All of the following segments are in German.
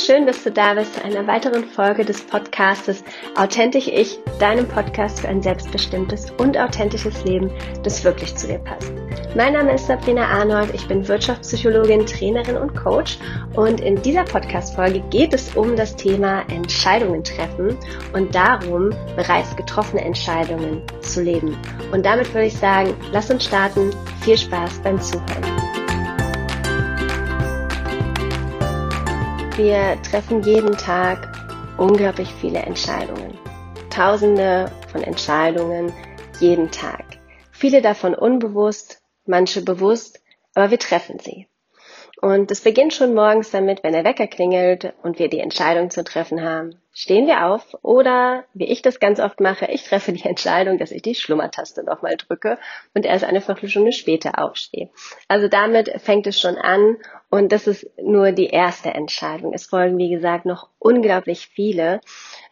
schön, dass du da bist zu einer weiteren Folge des Podcastes Authentisch Ich, deinem Podcast für ein selbstbestimmtes und authentisches Leben, das wirklich zu dir passt. Mein Name ist Sabrina Arnold, ich bin Wirtschaftspsychologin, Trainerin und Coach und in dieser Podcast-Folge geht es um das Thema Entscheidungen treffen und darum, bereits getroffene Entscheidungen zu leben. Und damit würde ich sagen, lass uns starten. Viel Spaß beim Zuhören. Wir treffen jeden Tag unglaublich viele Entscheidungen. Tausende von Entscheidungen jeden Tag. Viele davon unbewusst, manche bewusst, aber wir treffen sie. Und es beginnt schon morgens damit, wenn der Wecker klingelt und wir die Entscheidung zu treffen haben. Stehen wir auf oder, wie ich das ganz oft mache, ich treffe die Entscheidung, dass ich die Schlummertaste nochmal drücke und erst eine Viertelstunde später aufstehe. Also damit fängt es schon an und das ist nur die erste Entscheidung. Es folgen, wie gesagt, noch unglaublich viele.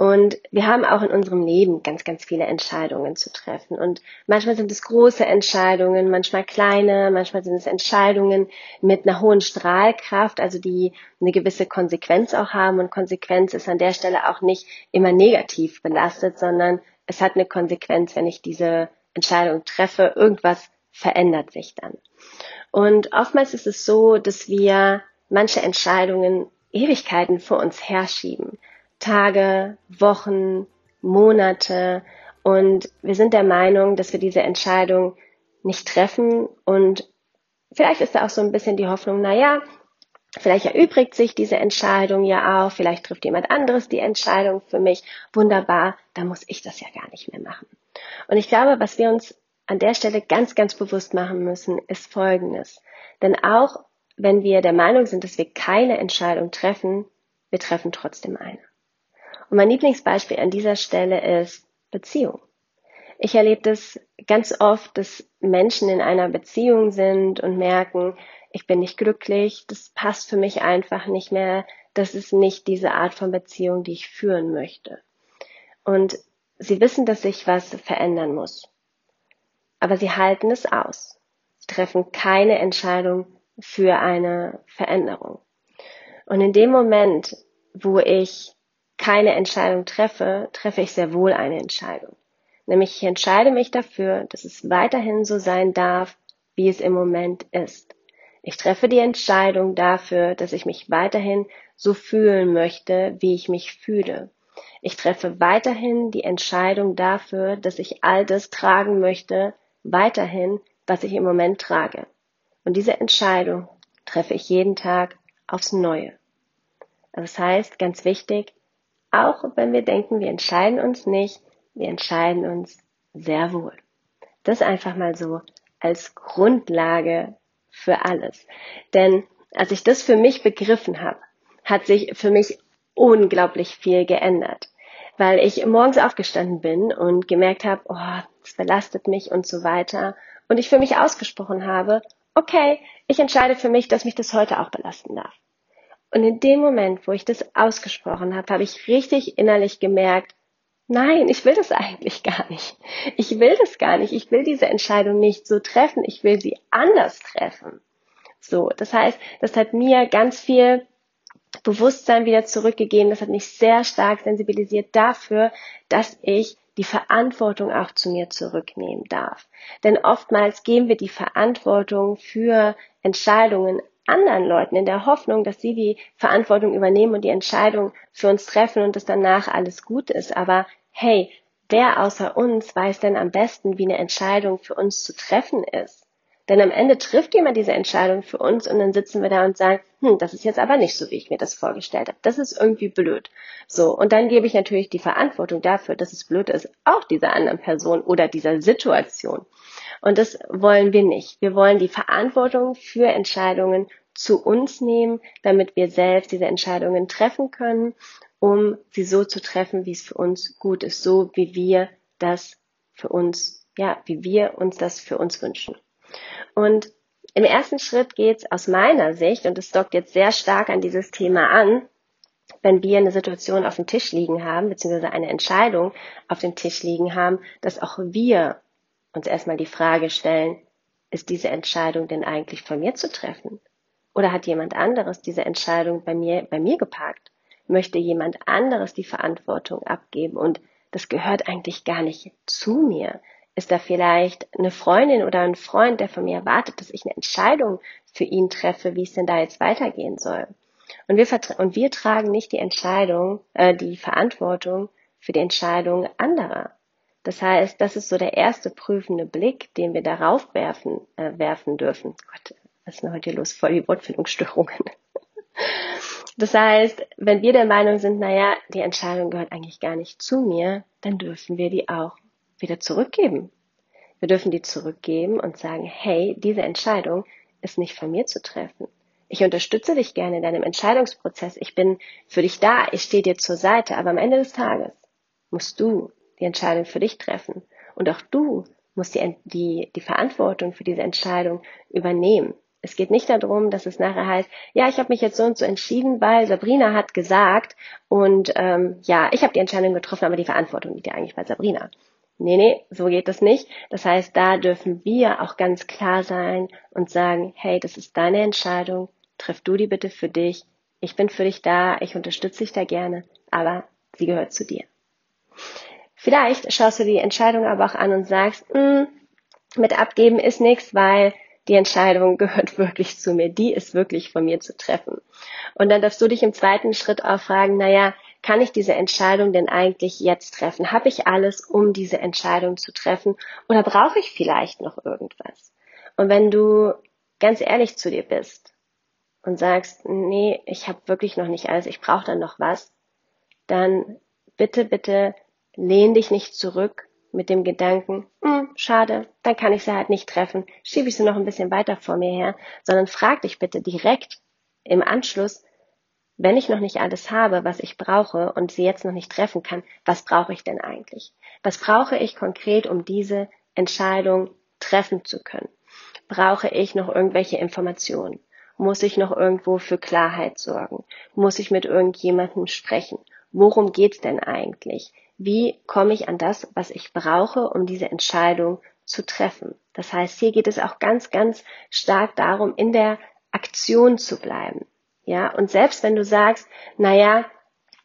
Und wir haben auch in unserem Leben ganz, ganz viele Entscheidungen zu treffen. Und manchmal sind es große Entscheidungen, manchmal kleine, manchmal sind es Entscheidungen mit einer hohen Strahlkraft, also die eine gewisse Konsequenz auch haben. Und Konsequenz ist an der Stelle auch nicht immer negativ belastet, sondern es hat eine Konsequenz, wenn ich diese Entscheidung treffe. Irgendwas verändert sich dann. Und oftmals ist es so, dass wir manche Entscheidungen Ewigkeiten vor uns herschieben. Tage, Wochen, Monate. Und wir sind der Meinung, dass wir diese Entscheidung nicht treffen. Und vielleicht ist da auch so ein bisschen die Hoffnung, na ja, vielleicht erübrigt sich diese Entscheidung ja auch. Vielleicht trifft jemand anderes die Entscheidung für mich. Wunderbar. Da muss ich das ja gar nicht mehr machen. Und ich glaube, was wir uns an der Stelle ganz, ganz bewusst machen müssen, ist Folgendes. Denn auch wenn wir der Meinung sind, dass wir keine Entscheidung treffen, wir treffen trotzdem eine. Und mein Lieblingsbeispiel an dieser Stelle ist Beziehung. Ich erlebe das ganz oft, dass Menschen in einer Beziehung sind und merken, ich bin nicht glücklich, das passt für mich einfach nicht mehr, das ist nicht diese Art von Beziehung, die ich führen möchte. Und sie wissen, dass sich was verändern muss aber sie halten es aus. Sie treffen keine Entscheidung für eine Veränderung. Und in dem Moment, wo ich keine Entscheidung treffe, treffe ich sehr wohl eine Entscheidung. Nämlich ich entscheide mich dafür, dass es weiterhin so sein darf, wie es im Moment ist. Ich treffe die Entscheidung dafür, dass ich mich weiterhin so fühlen möchte, wie ich mich fühle. Ich treffe weiterhin die Entscheidung dafür, dass ich all das tragen möchte, weiterhin, was ich im Moment trage. Und diese Entscheidung treffe ich jeden Tag aufs Neue. Also das heißt, ganz wichtig, auch wenn wir denken, wir entscheiden uns nicht, wir entscheiden uns sehr wohl. Das einfach mal so als Grundlage für alles. Denn als ich das für mich begriffen habe, hat sich für mich unglaublich viel geändert weil ich morgens aufgestanden bin und gemerkt habe, oh, es belastet mich und so weiter. Und ich für mich ausgesprochen habe, okay, ich entscheide für mich, dass mich das heute auch belasten darf. Und in dem Moment, wo ich das ausgesprochen habe, habe ich richtig innerlich gemerkt, nein, ich will das eigentlich gar nicht. Ich will das gar nicht. Ich will diese Entscheidung nicht so treffen. Ich will sie anders treffen. So, das heißt, das hat mir ganz viel Bewusstsein wieder zurückgegeben. Das hat mich sehr stark sensibilisiert dafür, dass ich die Verantwortung auch zu mir zurücknehmen darf. Denn oftmals geben wir die Verantwortung für Entscheidungen anderen Leuten in der Hoffnung, dass sie die Verantwortung übernehmen und die Entscheidung für uns treffen und dass danach alles gut ist. Aber hey, wer außer uns weiß denn am besten, wie eine Entscheidung für uns zu treffen ist? Denn am Ende trifft jemand diese Entscheidung für uns und dann sitzen wir da und sagen, hm, das ist jetzt aber nicht so, wie ich mir das vorgestellt habe. Das ist irgendwie blöd. So, und dann gebe ich natürlich die Verantwortung dafür, dass es blöd ist, auch dieser anderen Person oder dieser Situation. Und das wollen wir nicht. Wir wollen die Verantwortung für Entscheidungen zu uns nehmen, damit wir selbst diese Entscheidungen treffen können, um sie so zu treffen, wie es für uns gut ist, so wie wir das für uns, ja, wie wir uns das für uns wünschen. Und im ersten Schritt geht es aus meiner Sicht, und es dockt jetzt sehr stark an dieses Thema an, wenn wir eine Situation auf dem Tisch liegen haben, beziehungsweise eine Entscheidung auf dem Tisch liegen haben, dass auch wir uns erstmal die Frage stellen, ist diese Entscheidung denn eigentlich von mir zu treffen? Oder hat jemand anderes diese Entscheidung bei mir, bei mir geparkt? Möchte jemand anderes die Verantwortung abgeben und das gehört eigentlich gar nicht zu mir? Ist da vielleicht eine Freundin oder ein Freund, der von mir erwartet, dass ich eine Entscheidung für ihn treffe, wie es denn da jetzt weitergehen soll? Und wir, und wir tragen nicht die Entscheidung, äh, die Verantwortung für die Entscheidung anderer. Das heißt, das ist so der erste prüfende Blick, den wir darauf werfen, äh, werfen dürfen. Gott, was ist denn heute los? Voll die Wortfindungsstörungen. Das heißt, wenn wir der Meinung sind, naja, die Entscheidung gehört eigentlich gar nicht zu mir, dann dürfen wir die auch wieder zurückgeben. Wir dürfen die zurückgeben und sagen, hey, diese Entscheidung ist nicht von mir zu treffen. Ich unterstütze dich gerne in deinem Entscheidungsprozess. Ich bin für dich da. Ich stehe dir zur Seite. Aber am Ende des Tages musst du die Entscheidung für dich treffen. Und auch du musst die, die, die Verantwortung für diese Entscheidung übernehmen. Es geht nicht darum, dass es nachher heißt, ja, ich habe mich jetzt so und so entschieden, weil Sabrina hat gesagt und ähm, ja, ich habe die Entscheidung getroffen, aber die Verantwortung liegt ja eigentlich bei Sabrina. Nee, nee, so geht das nicht. Das heißt, da dürfen wir auch ganz klar sein und sagen, hey, das ist deine Entscheidung, triff du die bitte für dich. Ich bin für dich da, ich unterstütze dich da gerne, aber sie gehört zu dir. Vielleicht schaust du die Entscheidung aber auch an und sagst, mm, mit abgeben ist nichts, weil die Entscheidung gehört wirklich zu mir, die ist wirklich von mir zu treffen. Und dann darfst du dich im zweiten Schritt auch fragen, naja, kann ich diese Entscheidung denn eigentlich jetzt treffen? Habe ich alles, um diese Entscheidung zu treffen? Oder brauche ich vielleicht noch irgendwas? Und wenn du ganz ehrlich zu dir bist und sagst, nee, ich habe wirklich noch nicht alles, ich brauche dann noch was, dann bitte, bitte lehn dich nicht zurück mit dem Gedanken, schade, dann kann ich sie halt nicht treffen, schiebe ich sie noch ein bisschen weiter vor mir her, sondern frag dich bitte direkt im Anschluss, wenn ich noch nicht alles habe, was ich brauche und sie jetzt noch nicht treffen kann, was brauche ich denn eigentlich? Was brauche ich konkret, um diese Entscheidung treffen zu können? Brauche ich noch irgendwelche Informationen? Muss ich noch irgendwo für Klarheit sorgen? Muss ich mit irgendjemandem sprechen? Worum geht's denn eigentlich? Wie komme ich an das, was ich brauche, um diese Entscheidung zu treffen. Das heißt, hier geht es auch ganz, ganz stark darum, in der Aktion zu bleiben. Ja, und selbst wenn du sagst, naja,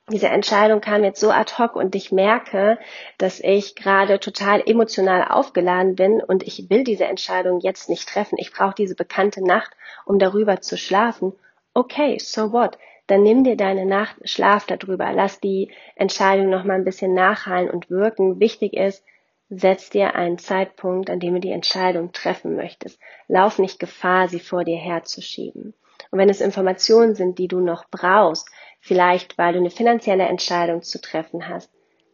diese Entscheidung kam jetzt so ad hoc und ich merke, dass ich gerade total emotional aufgeladen bin und ich will diese Entscheidung jetzt nicht treffen. Ich brauche diese bekannte Nacht, um darüber zu schlafen. Okay, so what? Dann nimm dir deine Nacht, schlaf darüber, lass die Entscheidung noch mal ein bisschen nachhallen und wirken. Wichtig ist, setz dir einen Zeitpunkt, an dem du die Entscheidung treffen möchtest. Lauf nicht Gefahr, sie vor dir herzuschieben. Und wenn es Informationen sind, die du noch brauchst, vielleicht weil du eine finanzielle Entscheidung zu treffen hast,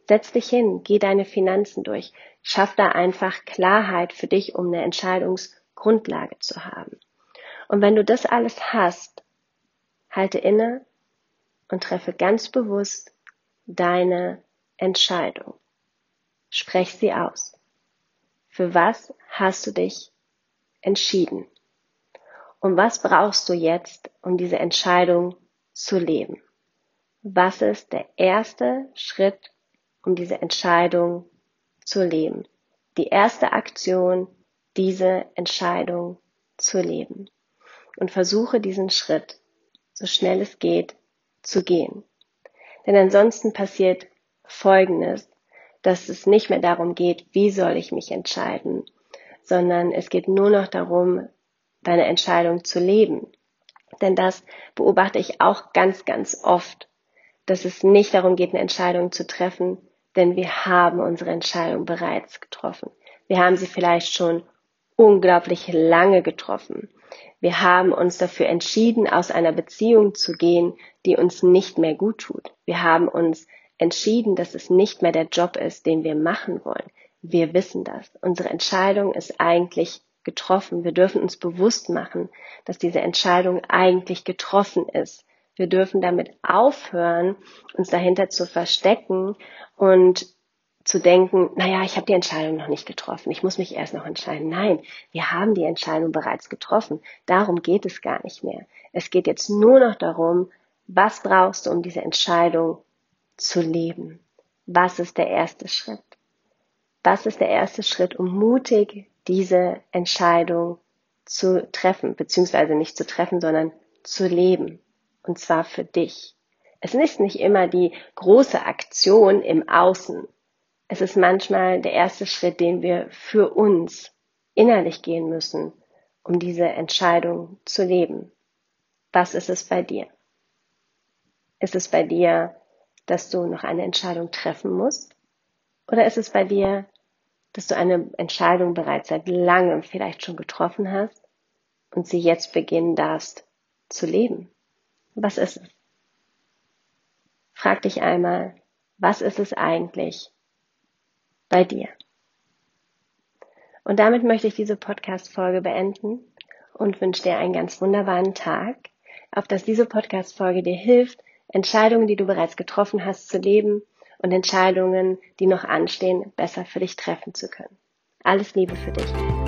setz dich hin, geh deine Finanzen durch, schaff da einfach Klarheit für dich, um eine Entscheidungsgrundlage zu haben. Und wenn du das alles hast, Halte inne und treffe ganz bewusst deine Entscheidung. Sprech sie aus. Für was hast du dich entschieden? Und was brauchst du jetzt, um diese Entscheidung zu leben? Was ist der erste Schritt, um diese Entscheidung zu leben? Die erste Aktion, diese Entscheidung zu leben. Und versuche diesen Schritt so schnell es geht, zu gehen. Denn ansonsten passiert Folgendes, dass es nicht mehr darum geht, wie soll ich mich entscheiden, sondern es geht nur noch darum, deine Entscheidung zu leben. Denn das beobachte ich auch ganz, ganz oft, dass es nicht darum geht, eine Entscheidung zu treffen, denn wir haben unsere Entscheidung bereits getroffen. Wir haben sie vielleicht schon unglaublich lange getroffen. Wir haben uns dafür entschieden, aus einer Beziehung zu gehen, die uns nicht mehr gut tut. Wir haben uns entschieden, dass es nicht mehr der Job ist, den wir machen wollen. Wir wissen das. Unsere Entscheidung ist eigentlich getroffen. Wir dürfen uns bewusst machen, dass diese Entscheidung eigentlich getroffen ist. Wir dürfen damit aufhören, uns dahinter zu verstecken und zu denken, naja, ich habe die Entscheidung noch nicht getroffen, ich muss mich erst noch entscheiden. Nein, wir haben die Entscheidung bereits getroffen. Darum geht es gar nicht mehr. Es geht jetzt nur noch darum, was brauchst du, um diese Entscheidung zu leben? Was ist der erste Schritt? Was ist der erste Schritt, um mutig diese Entscheidung zu treffen, beziehungsweise nicht zu treffen, sondern zu leben. Und zwar für dich. Es ist nicht immer die große Aktion im Außen. Es ist manchmal der erste Schritt, den wir für uns innerlich gehen müssen, um diese Entscheidung zu leben. Was ist es bei dir? Ist es bei dir, dass du noch eine Entscheidung treffen musst? Oder ist es bei dir, dass du eine Entscheidung bereits seit langem vielleicht schon getroffen hast und sie jetzt beginnen darfst zu leben? Was ist es? Frag dich einmal, was ist es eigentlich bei dir? Und damit möchte ich diese Podcast-Folge beenden und wünsche dir einen ganz wunderbaren Tag, auf dass diese Podcast-Folge dir hilft, Entscheidungen, die du bereits getroffen hast, zu leben und Entscheidungen, die noch anstehen, besser für dich treffen zu können. Alles Liebe für dich.